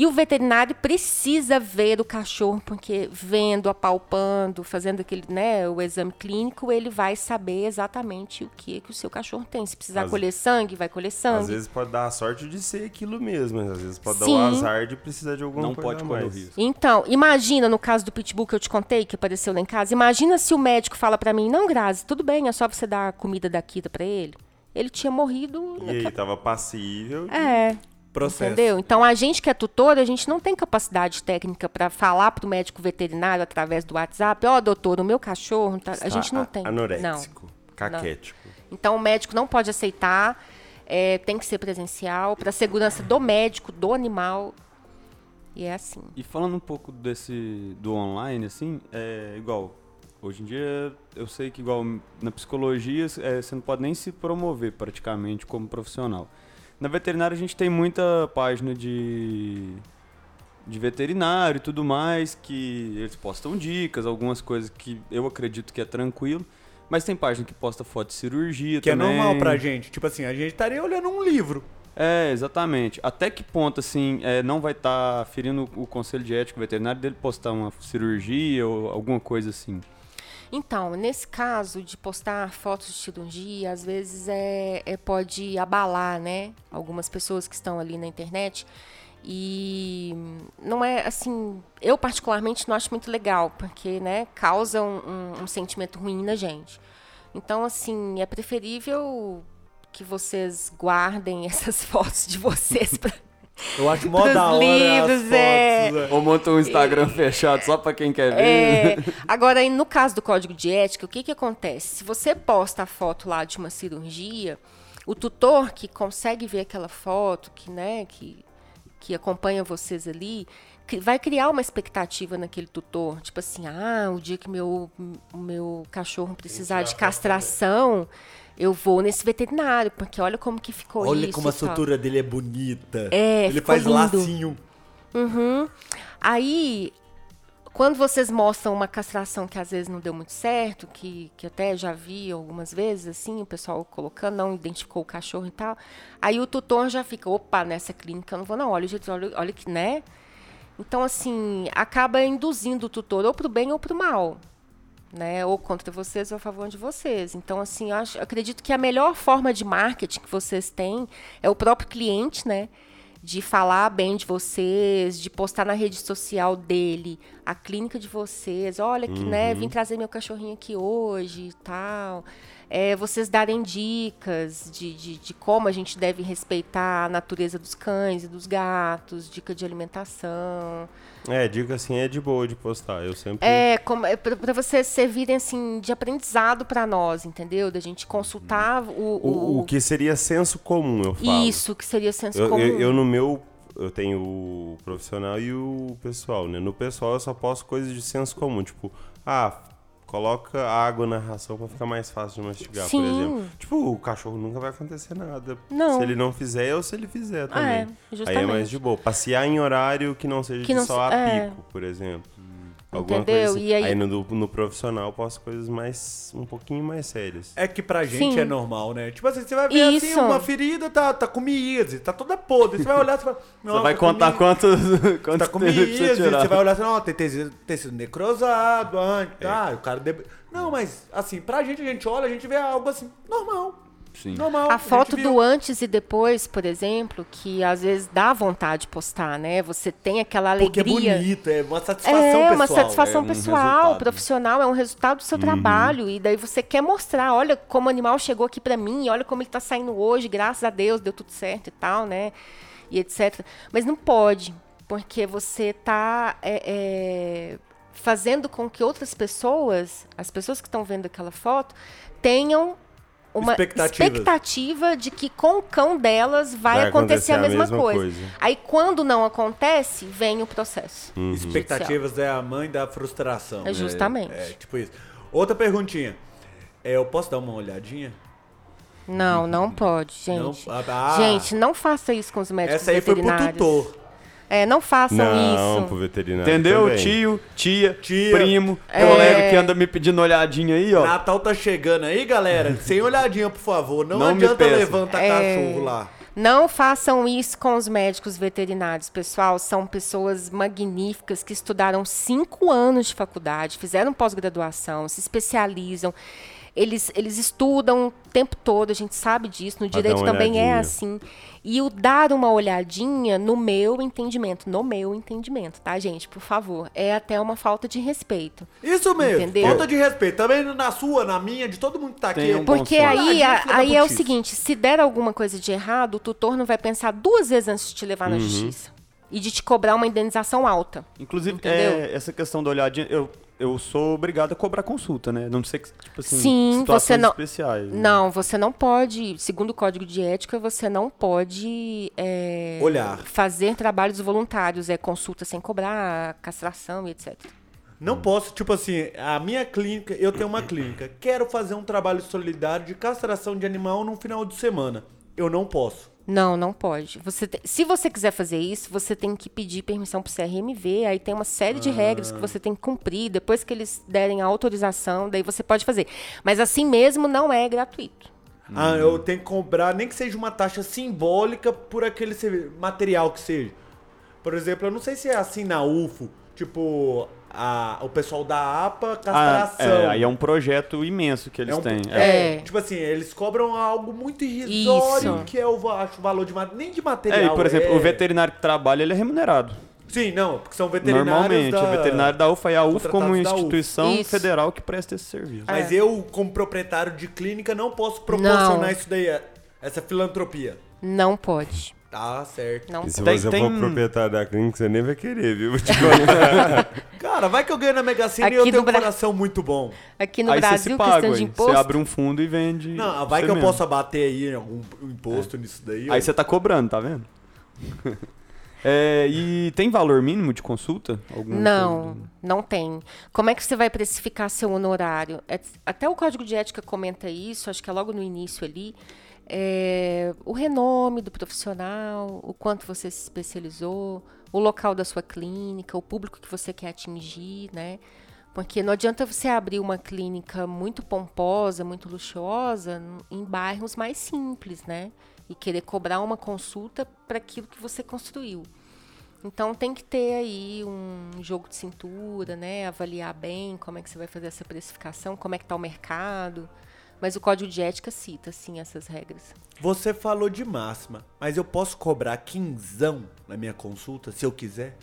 E o veterinário precisa ver o cachorro, porque vendo, apalpando, fazendo aquele, né, o exame clínico, ele vai saber exatamente o que que o seu cachorro tem. Se precisar Às- colher sangue, vai colher sangue. Às vezes pode dar a sorte de ser aquilo mesmo, mas às vezes pode dar Sim. o azar de precisar de alguma Não coisa pode correr o mais. risco. Então, imagina no caso do pitbull que eu te contei, que apareceu lá em casa, imagina se o médico fala pra mim, não, Grazi, tudo bem, é só você dar a comida da Kita pra ele. Ele tinha morrido. E aí, tava passível. É. Processo. Entendeu? Então a gente que é tutor, a gente não tem capacidade técnica para falar para o médico veterinário através do WhatsApp, ó, doutor, o meu cachorro, tá... a gente não tem. a- Não. Anoréxico, caquético. Então o médico não pode aceitar, é, tem que ser presencial para segurança do médico, do animal. E é assim. E falando um pouco desse do online, assim, é igual. Hoje em dia, eu sei que igual na psicologia, é, você não pode nem se promover praticamente como profissional. Na veterinária a gente tem muita página de de veterinário e tudo mais, que eles postam dicas, algumas coisas que eu acredito que é tranquilo. Mas tem página que posta foto de cirurgia Que também. é normal pra gente. Tipo assim, a gente estaria olhando um livro. É, exatamente. Até que ponto, assim, é, não vai estar ferindo o conselho de ética veterinário dele postar uma cirurgia ou alguma coisa assim? Então, nesse caso de postar fotos de cirurgia, às vezes é, é- pode abalar, né? Algumas pessoas que estão ali na internet. E não é assim. Eu, particularmente, não acho muito legal, porque, né, causa um, um- um sentimento ruim na gente. Então, assim, é preferível que vocês guardem *laughs* essas fotos de vocês Eu acho mó Pros da hora as livros, fotos. é. né? Ou monta um Instagram fechado só pra quem quer ver? É, *laughs* agora, aí, no caso do código de ética, o que, que acontece? Se você posta a foto lá de uma cirurgia, o tutor que consegue ver aquela foto, que, né, que, que acompanha vocês ali, vai criar uma expectativa naquele tutor. Tipo assim, ah, o dia que meu, o meu cachorro precisar de castração, eu vou nesse veterinário, porque olha como que ficou Olha isso. como a sutura dele é bonita. É, Ele faz lindo. lacinho. Uhum. Aí, quando vocês mostram uma castração que às vezes não deu muito certo, que, que até já vi algumas vezes, assim, o pessoal colocando, não identificou o cachorro e tal, aí o tutor já fica, opa, nessa clínica eu não vou não, olha, gente, olha, olha que, né? Então, assim, acaba induzindo o tutor ou pro bem ou pro mal. Né, ou contra vocês ou a favor de vocês. Então, assim, eu acho, acredito que a melhor forma de marketing que vocês têm é o próprio cliente, né? De falar bem de vocês, de postar na rede social dele a clínica de vocês. Olha que, né, vim trazer meu cachorrinho aqui hoje e tal. É, vocês darem dicas de, de, de como a gente deve respeitar a natureza dos cães e dos gatos, dica de alimentação. É, dica assim é de boa de postar. Eu sempre. É, como, é para vocês servirem assim de aprendizado para nós, entendeu? Da gente consultar o, o, o, o que seria senso comum, eu falo. isso que seria senso Eu, comum. eu, eu, no meu, eu tenho o profissional e o pessoal, né? No pessoal eu só posto coisas de senso comum, tipo, ah, coloca água na ração pra ficar mais fácil de mastigar, por Sim. exemplo. Tipo, o cachorro nunca vai acontecer nada. Não. Se ele não fizer ou se ele fizer também. é, Aí é mais de boa. Passear em horário que não seja Que de não sol a é. pico, por exemplo. Alguma Entendeu? coisa assim. E aí- no, no profissional eu posto coisas mais. um pouquinho mais sérias. É que pra gente Sim. é normal, né? Tipo assim, você vai ver assim, Isso. uma ferida tá, tá com miíase, tá toda podre. Você vai olhar e vai. Você vai contar quantos, quantos Tá com miíase, tirar. você vai olhar assim, ó, tem tecido, tecido necrosado antes. Ah, o cara. deb- Não, mas assim, pra gente, a gente olha, a gente vê algo assim, normal. Sim. Normal. A foto viu. do antes e depois, por exemplo, que às vezes dá vontade de postar, né? Você tem aquela Porque é alegria. bonito, é uma satisfação É pessoal. uma satisfação é um pessoal, resultado. profissional, é um resultado do seu trabalho. E daí você quer mostrar, olha como o animal chegou aqui pra mim, olha como ele tá saindo hoje, graças a Deus, deu tudo certo e tal, né? E etc. Mas não pode, porque você tá é, é, fazendo com que outras pessoas, as pessoas que estão vendo aquela foto, tenham uma expectativa de que com o cão delas vai, acontecer, a mesma, coisa. Aí quando não acontece, vem o processo. Uhum. Expectativas é a mãe da frustração. É justamente. É, tipo isso. Outra perguntinha. É, eu posso dar uma olhadinha? Não, não pode, gente. Não? Ah, Gente, não faça isso com os médicos Essa aí foi pro veterinários. tutor. É, não façam Não, isso. pro veterinário. Entendeu? também. Tio, tia, Tia. primo, É. colega que anda me pedindo olhadinha aí, ó. Natal tá chegando aí, galera. *laughs* Sem olhadinha, por favor. Não, Não me adianta levantar É. cachorro lá. Não façam isso com os médicos veterinários, pessoal. São pessoas magníficas que estudaram cinco anos de faculdade, fizeram pós-graduação, se especializam. Eles, eles estudam o tempo todo, a gente sabe disso, no direito também é olhadinha. assim. E o dar uma olhadinha no meu entendimento, no meu entendimento, tá, gente? Por favor. É até uma falta de respeito. Isso mesmo. Entendeu? Falta de respeito. Também na sua, na minha, de todo mundo que tá Tem aqui. um Porque aí, Ah, a- da aí é o seguinte, se der alguma coisa de errado, o tutor não vai pensar duas vezes antes de te levar na justiça. E de te cobrar uma indenização alta. Inclusive, é, essa questão da olhadinha, eu, eu sou obrigado a cobrar consulta, né? Não sei que, tipo assim, Sim, situações você não- especiais. né? Não, você não pode, segundo o Código de Ética, você não pode é, Olhar. fazer trabalhos voluntários, é consulta sem cobrar, castração e etc. Não posso, tipo assim, a minha clínica, eu tenho uma clínica, quero fazer um trabalho solidário de castração de animal num final de semana. Eu não posso. Não, não pode. Você te- se você quiser fazer isso, você tem que pedir permissão pro CRMV, aí tem uma série de regras que você tem que cumprir, depois que eles derem a autorização, daí você pode fazer. Mas assim mesmo não é gratuito. Ah, eu tenho que cobrar, nem que seja uma taxa simbólica por aquele material que seja. Por exemplo, eu não sei se é assim na UFO, tipo, a, o pessoal da APA, Ah, castração. é, aí é um projeto imenso que eles É um- têm. é, É. tipo assim, eles cobram algo muito irrisório, Isso. que é o, acho, o valor de nem de É, material. e, por exemplo, é- o veterinário que trabalha, ele é remunerado. Sim, não, porque são veterinários Normalmente, da... o veterinário da UFA e a UFA como UFA. instituição Isso. federal que presta esse serviço. Mas É. eu, como proprietário de clínica, não posso proporcionar Não. isso daí, essa filantropia. Não pode. Tá certo. Não E se pode. você Tem- for tem- proprietário da clínica, você nem vai querer, viu? *laughs* Vou te contar. *laughs* Cara, vai que eu ganho na Mega Sena Aqui e eu tenho um Bra- coração muito bom. Aqui no aí você Brasil, paga, questão de imposto. Você abre um fundo e vende. Não, vai você que eu mesmo. posso abater aí algum imposto nisso daí. Aí ó. você tá cobrando, tá vendo? *laughs* É, e tem valor mínimo de consulta? Alguma Não, do- não tem. Como é que você vai precificar seu honorário? É- até o Código de Ética comenta isso, acho que é logo no início ali. É, o renome do profissional, o quanto você se especializou, o local da sua clínica, o público que você quer atingir, né? Porque não adianta você abrir uma clínica muito pomposa, muito luxuosa, em bairros mais simples, né? E querer cobrar uma consulta para aquilo que você construiu. Então tem que ter aí um jogo de cintura, né? Avaliar bem como é que você vai fazer essa precificação, como é que está o mercado. Mas o código de ética cita, sim, essas regras. Você falou de máxima, mas eu posso cobrar quinzão na minha consulta, se eu quiser?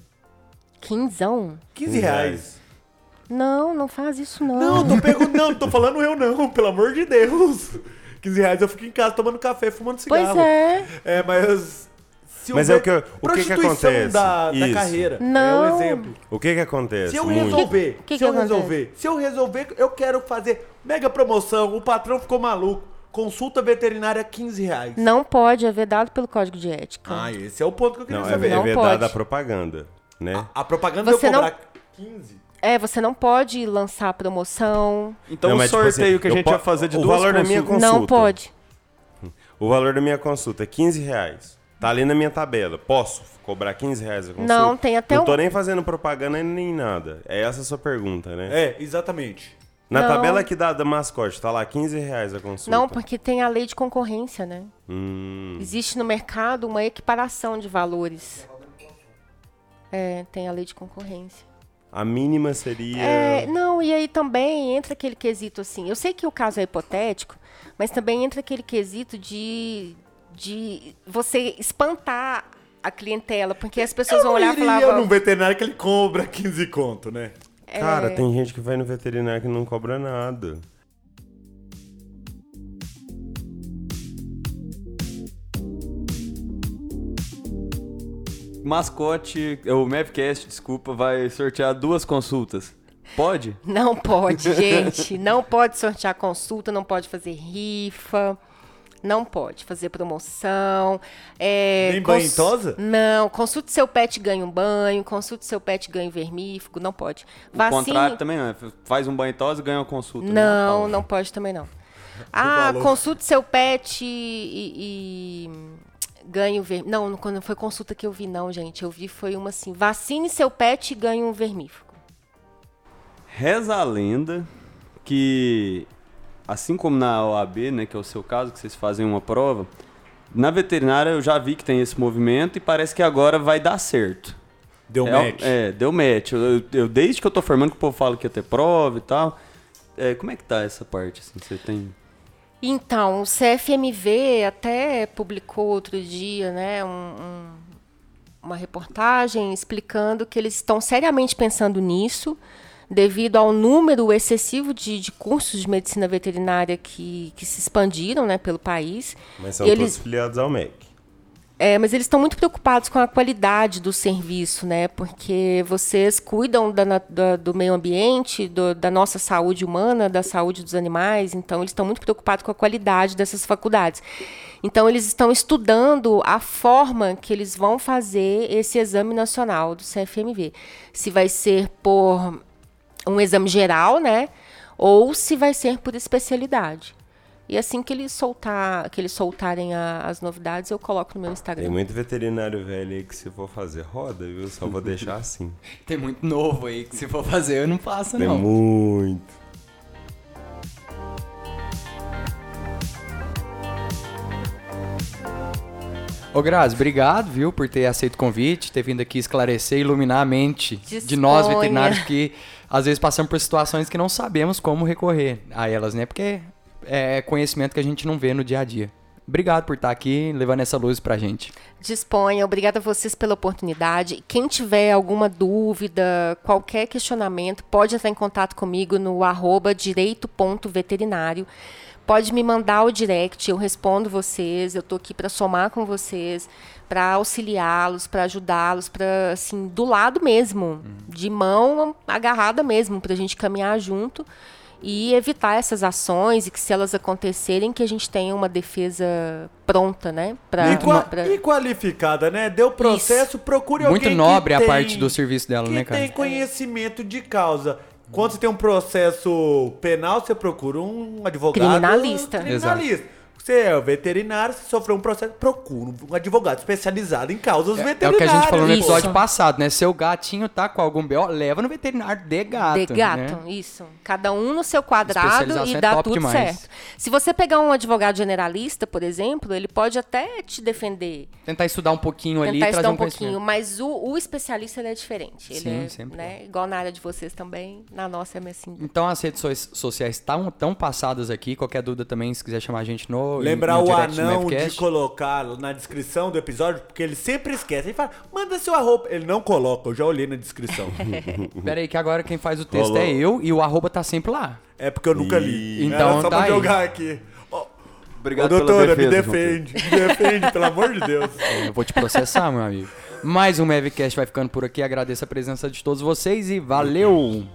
Quinzão? 15 reais. Não, não faz isso não. Não, tô *laughs* perguntando, não, tô falando eu não, *laughs* pelo amor de Deus. 15 reais eu fico em casa tomando café, fumando cigarro. pois é. É, mas. se Mas é o que o que que acontece? Da, da carreira. Não. É um exemplo. O que que acontece? Se eu Muito. resolver, Que se que eu acontece? resolver, se eu resolver, eu quero fazer mega promoção, o patrão ficou maluco. Consulta veterinária 15 reais. Não pode haver dado pelo código de ética. Ah, esse é o ponto que eu queria Não, é, saber. é Não vedada pode. a propaganda, né? A propaganda Você eu não- cobrar 15. É, você não pode lançar promoção. Então Não, o tipo sorteio assim, que a gente po- ia fazer de o duas valor da minha consulta. Não pode. O valor da minha consulta é 15 reais. Tá ali na minha tabela. Posso cobrar 15 reais a consulta? Não, tem até Não um- tô nem fazendo propaganda nem nada. É essa a sua pergunta, né? É, exatamente. Na Não. tabela aqui da, da mascote, tá lá 15 reais a consulta. Não, porque tem a lei de concorrência, né? Hum, Existe no mercado uma equiparação de valores. É, tem a lei de concorrência. a mínima seria... É, não, e aí também entra aquele quesito assim. Eu sei que o caso é hipotético, mas também entra aquele quesito de, de você espantar a clientela, porque as pessoas vão olhar e falar. "Ah, num veterinário que ele cobra 15 conto, né? É, Cara, tem gente que vai no veterinário que não cobra nada. Mascote, o Mavcast, desculpa, vai sortear duas consultas. Pode? Não pode, *laughs* gente. Não pode sortear consulta, não pode fazer rifa, não pode fazer promoção. é, Nem banho em cons- tosa? Não. Consulte seu pet ganha um banho, consulte seu pet ganha um vermífugo, não pode. O Vacine- contrário também não. é. Faz um banho tosa e ganha uma consulta. no Não, não pode também não. *laughs* Ah, consulte seu pet e, e ganhe um vermífugo. Não, não- não foi consulta que eu vi, não, gente. Eu vi foi uma assim: vacine seu pet e ganhe um vermífugo. Reza a lenda que, assim como na OAB, né, que é o seu caso, que vocês fazem uma prova, na veterinária eu já vi que tem esse movimento e parece que agora vai dar certo. Deu é, match. É, deu match. Eu, eu- desde que eu tô formando que o povo fala que ia ter prova e tal, é, como é que tá essa parte? Assim, você tem. Então, o CFMV até publicou outro dia né, um, um, uma reportagem explicando que eles estão seriamente pensando nisso, devido ao número excessivo de, de cursos de medicina veterinária que, que se expandiram né, pelo país. Mas são Eles- todos filiados ao MEC. É, mas eles estão muito preocupados com a qualidade do serviço, né? Porque vocês cuidam da da- do meio ambiente, do- da nossa saúde humana, da saúde dos animais, então eles estão muito preocupados com a qualidade dessas faculdades. Então eles estão estudando a forma que eles vão fazer esse exame nacional do CFMV. Se vai ser por um exame geral, né? Ou se vai ser por especialidade. E assim que eles soltar, que eles soltarem a- as novidades, eu coloco no meu Instagram. Tem muito veterinário velho aí que se for fazer roda, viu? Só vou deixar *laughs* assim. Tem muito novo aí que se for fazer eu não faço, Tem não. muito. Ô Grazi, obrigado, viu, por ter aceito o convite, ter vindo aqui esclarecer, iluminar a mente de nós Disponha. veterinários que às vezes passamos por situações que não sabemos como recorrer a elas, né? Porque é conhecimento que a gente não vê no dia a dia. Obrigado por estar aqui levando essa luz pra gente. Disponha. Obrigada a vocês pela oportunidade. Quem tiver alguma dúvida, qualquer questionamento, pode entrar em contato comigo no arroba direito.veterinário. Pode me mandar o direct, eu respondo vocês. Eu estou aqui para somar com vocês, para auxiliá-los, para ajudá-los, para assim do lado mesmo, de mão agarrada mesmo, para a gente caminhar junto e evitar essas ações e que se elas acontecerem que a gente tenha uma defesa pronta, né? Pra, E, qua- pra- e qualificada, né? Deu processo, procure Muito alguém nobre que a parte tem- do serviço dela, que né, cara? tem conhecimento de causa. Quando você tem um processo penal, você procura um advogado. Criminalista. Criminalista. Você é veterinário, você sofreu um processo, procura um advogado especializado em causas É, é veterinárias. o que a gente falou no Isso. episódio passado, né? Seu gatinho tá com algum BO, leva no veterinário de gato. De gato, né? isso. Cada um no seu quadrado e é dá top tudo demais. certo. Se você pegar um advogado generalista, por exemplo, ele pode até te defender, Tentar estudar um pouquinho ali e tentar trazer estudar um um pouquinho, mas o, o especialista ele é diferente. Ele Sim, é, sempre. né, igual na área de vocês também, na nossa é assim. Então as redes so- sociais estão tão passadas aqui. Qualquer dúvida também, se quiser chamar a gente no. Lembrar o anão de colocar na descrição do episódio, porque ele sempre esquece. Ele fala, manda seu arroba. Ele não coloca, eu já olhei na descrição. *laughs* Pera aí, que agora quem faz o texto Rolou. é eu e o arroba tá sempre lá. é porque eu nunca li. Então Era só tá pra aí. jogar aqui. Obrigado ô, doutora, pela defesa, me defende. Me defende, pelo amor de Deus. *laughs* Eu vou te processar, meu amigo. Mais um Mavcast vai ficando por aqui. Agradeço a presença de todos vocês e valeu!